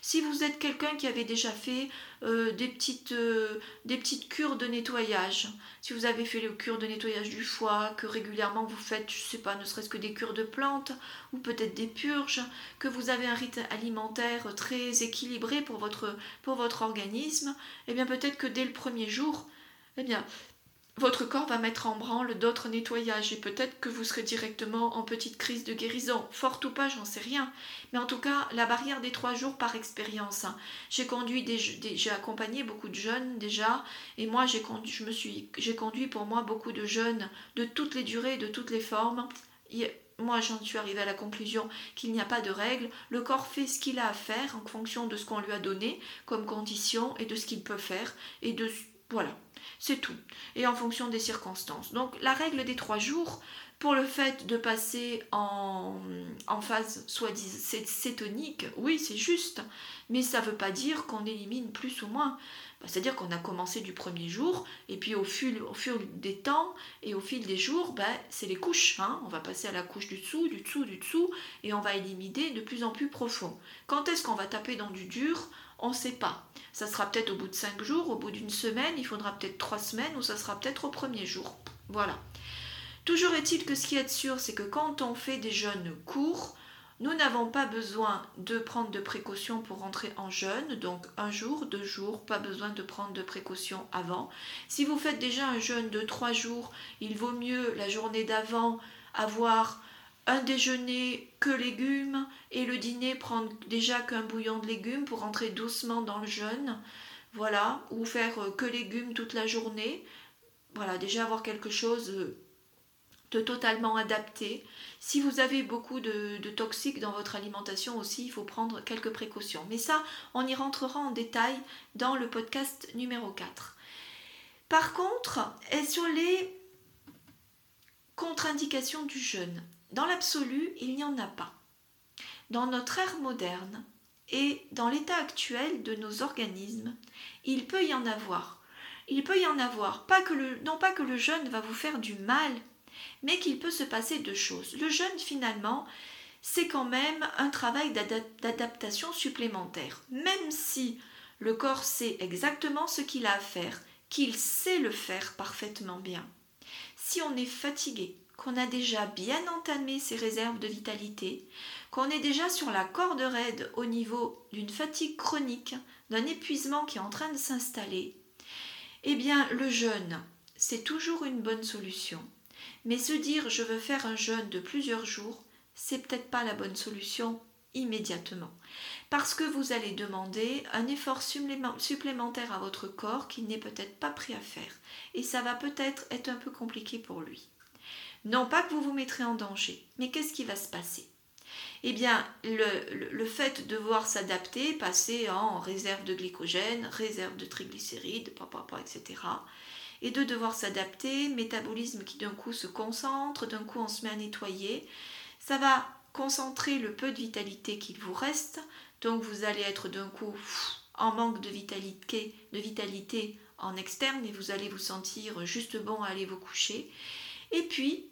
Si vous êtes quelqu'un qui avait déjà fait euh, des, petites, euh, des petites cures de nettoyage, si vous avez fait les cures de nettoyage du foie, que régulièrement vous faites, je sais pas, ne serait-ce que des cures de plantes, ou peut-être des purges, que vous avez un rythme alimentaire très équilibré pour votre, pour votre organisme, eh bien peut-être que dès le premier jour, eh bien, votre corps va mettre en branle d'autres nettoyages et peut-être que vous serez directement en petite crise de guérison. Fort ou pas, j'en sais rien. Mais en tout cas, la barrière des trois jours par expérience. Hein. J'ai conduit j'ai accompagné beaucoup de jeunes déjà, et moi j'ai conduit, je suis, j'ai conduit pour moi beaucoup de jeunes de toutes les durées, de toutes les formes. moi, j'en suis arrivée à la conclusion qu'il n'y a pas de règle. Le corps fait ce qu'il a à faire en fonction de ce qu'on lui a donné comme condition et de ce qu'il peut faire et de voilà. C'est tout. Et en fonction des circonstances. Donc la règle des trois jours, pour le fait de passer en, en phase soit cétonique, oui, c'est juste. Mais ça ne veut pas dire qu'on élimine plus ou moins. Bah, c'est-à-dire qu'on a commencé du premier jour, et puis au fil, au des temps et au fil des jours, bah, c'est les couches. Hein. On va passer à la couche du dessous, du dessous, du dessous, et on va éliminer de plus en plus profond. Quand est-ce qu'on va taper dans du dur? On ne sait pas. Ça sera peut-être au bout de 5 jours, au bout d'une semaine, il faudra peut-être 3 semaines, ou ça sera peut-être au premier jour. Voilà. Toujours est-il que ce qui est sûr, c'est que quand on fait des jeûnes courts, nous n'avons pas besoin de prendre de précautions pour rentrer en jeûne, donc un jour, deux jours, pas besoin de prendre de précautions avant. Si vous faites déjà un jeûne de trois jours, il vaut mieux la journée d'avant avoir un déjeuner que légumes et le dîner prendre déjà qu'un bouillon de légumes pour rentrer doucement dans le jeûne. Voilà, ou faire que légumes toute la journée. Voilà, déjà avoir quelque chose de totalement adapté. Si vous avez beaucoup de, toxiques dans votre alimentation aussi, il faut prendre quelques précautions. Mais ça, on y rentrera en détail dans le podcast numéro 4. Par contre, sur les contre-indications du jeûne, dans l'absolu, il n'y en a pas. Dans notre ère moderne et dans l'état actuel de nos organismes, il peut y en avoir. Il peut y en avoir, non pas que le jeûne va vous faire du mal, mais qu'il peut se passer deux choses. Le jeûne, finalement, c'est quand même un travail d'adaptation supplémentaire. Même si le corps sait exactement ce qu'il a à faire, qu'il sait le faire parfaitement bien. Si on est fatigué, qu'on a déjà bien entamé ses réserves de vitalité, qu'on est déjà sur la corde raide au niveau d'une fatigue chronique, d'un épuisement qui est en train de s'installer, eh bien le jeûne, c'est toujours une bonne solution. Mais se dire je veux faire un jeûne de plusieurs jours, c'est peut-être pas la bonne solution immédiatement. Parce que vous allez demander un effort supplémentaire à votre corps qu'il n'est peut-être pas prêt à faire. Et ça va peut-être être un peu compliqué pour lui. Non pas que vous vous mettrez en danger, mais qu'est-ce qui va se passer? Eh bien, le, fait de devoir s'adapter, passer en réserve de glycogène, réserve de triglycérides, etc., et de devoir s'adapter, métabolisme qui d'un coup se concentre, d'un coup on se met à nettoyer. Ça va concentrer le peu de vitalité qu'il vous reste, donc vous allez être d'un coup en manque de vitalité, de vitalité en externe et vous allez vous sentir juste bon à aller vous coucher. Et puis,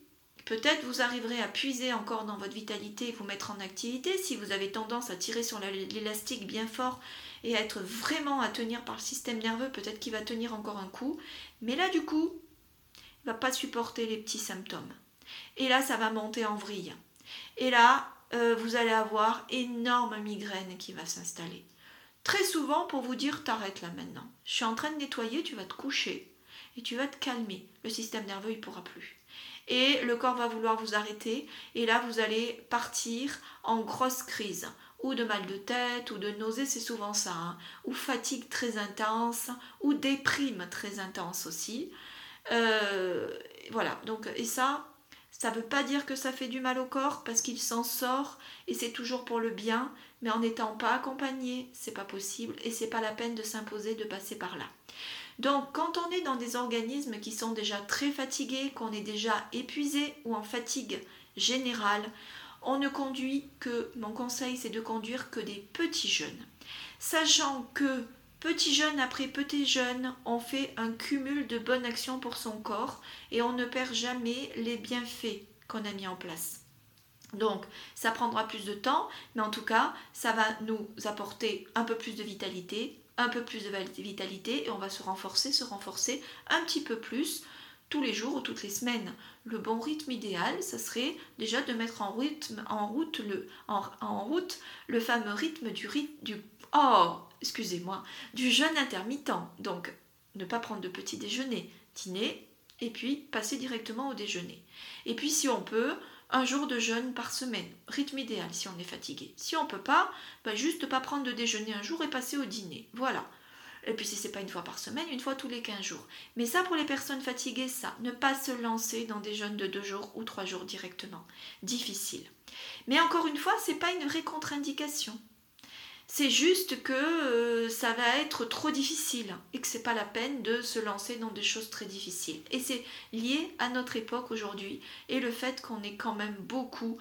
peut-être vous arriverez à puiser encore dans votre vitalité et vous mettre en activité. Si vous avez tendance à tirer sur l'élastique bien fort, et être vraiment à tenir par le système nerveux, peut-être qu'il va tenir encore un coup, mais là du coup, il va pas supporter les petits symptômes. Et là, ça va monter en vrille. Et là, euh, vous allez avoir énorme migraine qui va s'installer. Très souvent pour vous dire t'arrêtes là maintenant. Je suis en train de nettoyer, tu vas te coucher et tu vas te calmer. Le système nerveux il pourra plus. Et le corps va vouloir vous arrêter et là vous allez partir en grosse crise ou de mal de tête, ou de nausée, c'est souvent ça, hein. ou fatigue très intense, ou déprime très intense aussi. Euh, voilà, donc, et ça, ça ne veut pas dire que ça fait du mal au corps, parce qu'il s'en sort, et c'est toujours pour le bien, mais en n'étant pas accompagné, c'est pas possible, et c'est pas la peine de s'imposer de passer par là. Donc, quand on est dans des organismes qui sont déjà très fatigués, qu'on est déjà épuisé ou en fatigue générale, on ne conduit que, mon conseil c'est de conduire que des petits jeunes. Sachant que petit jeune après petit jeune, on fait un cumul de bonnes actions pour son corps et on ne perd jamais les bienfaits qu'on a mis en place. Donc, ça prendra plus de temps, mais en tout cas, ça va nous apporter un peu plus de vitalité, un peu plus de vitalité, et on va se renforcer, se renforcer un petit peu plus tous les jours ou toutes les semaines. Le bon rythme idéal, ça serait déjà de mettre en, rythme, en, route, le, en, route le fameux rythme du, du oh, excusez-moi, du jeûne intermittent. Donc, ne pas prendre de petit déjeuner, dîner, et puis passer directement au déjeuner. Et puis, si on peut, un jour de jeûne par semaine, rythme idéal si on est fatigué. Si on peut pas, bah juste pas prendre de déjeuner un jour et passer au dîner. Voilà. Et puis si c'est pas une fois par semaine, une fois tous les 15 jours. Mais ça pour les personnes fatiguées, ça, ne pas se lancer dans des jeûnes de 2 jours ou 3 jours directement. Difficile. Mais encore une fois, c'est pas une vraie contre-indication. C'est juste que euh, ça va être trop difficile et que c'est pas la peine de se lancer dans des choses très difficiles. Et c'est lié à notre époque aujourd'hui et le fait qu'on est quand même beaucoup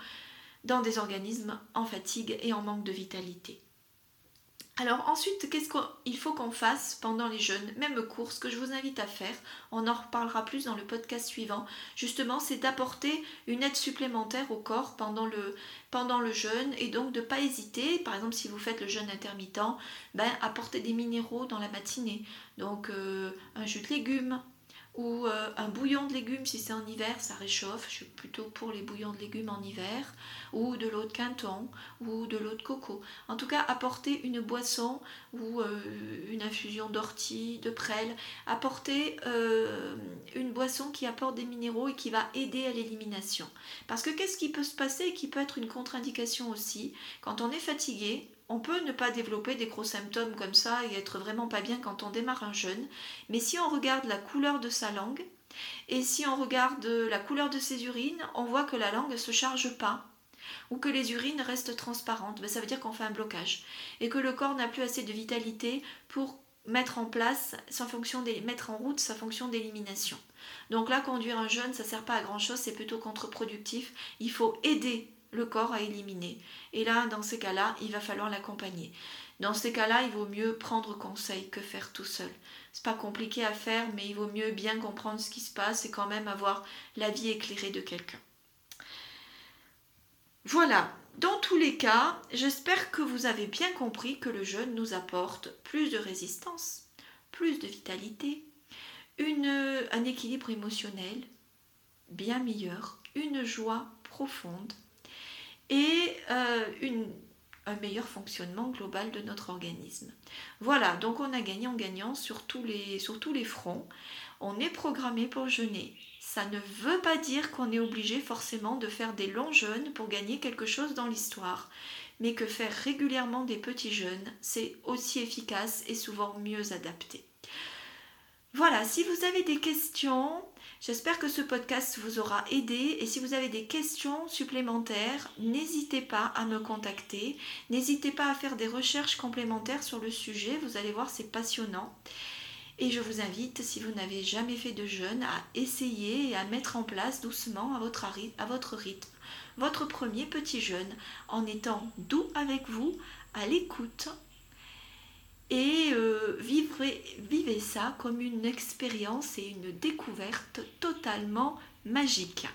dans des organismes en fatigue et en manque de vitalité. Alors ensuite, qu'est-ce qu'il faut qu'on fasse pendant les jeûnes? Même course que je vous invite à faire, on en reparlera plus dans le podcast suivant, justement, c'est d'apporter une aide supplémentaire au corps pendant le, jeûne et donc de ne pas hésiter, par exemple si vous faites le jeûne intermittent, ben, apporter des minéraux dans la matinée, donc euh, un jus de légumes, ou euh, un bouillon de légumes si c'est en hiver, ça réchauffe. Je suis plutôt pour les bouillons de légumes en hiver, ou de l'eau de quinton, ou de l'eau de coco. En tout cas, apporter une boisson ou euh, une infusion d'ortie, de prêle, apporter euh, une boisson qui apporte des minéraux et qui va aider à l'élimination. Parce que qu'est-ce qui peut se passer et qui peut être une contre-indication aussi? Quand on est fatigué, on peut ne pas développer des gros symptômes comme ça et être vraiment pas bien quand on démarre un jeûne, mais si on regarde la couleur de sa langue et si on regarde la couleur de ses urines, on voit que la langue ne se charge pas ou que les urines restent transparentes, ben, ça veut dire qu'on fait un blocage et que le corps n'a plus assez de vitalité pour mettre en place fonction mettre en route sa fonction d'élimination. Donc là, conduire un jeûne, ça ne sert pas à grand chose, c'est plutôt contre-productif. Il faut aider le corps à éliminer. Et là, dans ces cas-là, il va falloir l'accompagner. Dans ces cas-là, il vaut mieux prendre conseil que faire tout seul. C'est pas compliqué à faire, mais il vaut mieux bien comprendre ce qui se passe et quand même avoir l'avis éclairé de quelqu'un. Voilà, dans tous les cas, j'espère que vous avez bien compris que le jeûne nous apporte plus de résistance, plus de vitalité, un équilibre émotionnel bien meilleur, une joie profonde et euh, un meilleur fonctionnement global de notre organisme. Voilà, donc on a sur, tous les, sur tous les fronts. On est programmé pour jeûner. Ça ne veut pas dire qu'on est obligé forcément de faire des longs jeûnes pour gagner quelque chose dans l'histoire, mais que faire régulièrement des petits jeûnes, c'est aussi efficace et souvent mieux adapté. Voilà, si vous avez des questions, J'espère que ce podcast vous aura aidé et si vous avez des questions supplémentaires, n'hésitez pas à me contacter. N'hésitez pas à faire des recherches complémentaires sur le sujet, vous allez voir, c'est passionnant. Et je vous invite, si vous n'avez jamais fait de jeûne, à essayer et à mettre en place doucement à votre, rythme votre premier petit jeûne en étant doux avec vous, à l'écoute et euh, vivez, ça comme une expérience et une découverte totalement magique.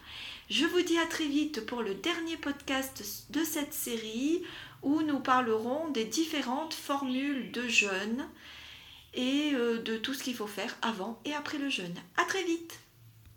Je vous dis à très vite pour le dernier podcast de cette série où nous parlerons des différentes formules de jeûne et euh, de tout ce qu'il faut faire avant et après le jeûne. À très vite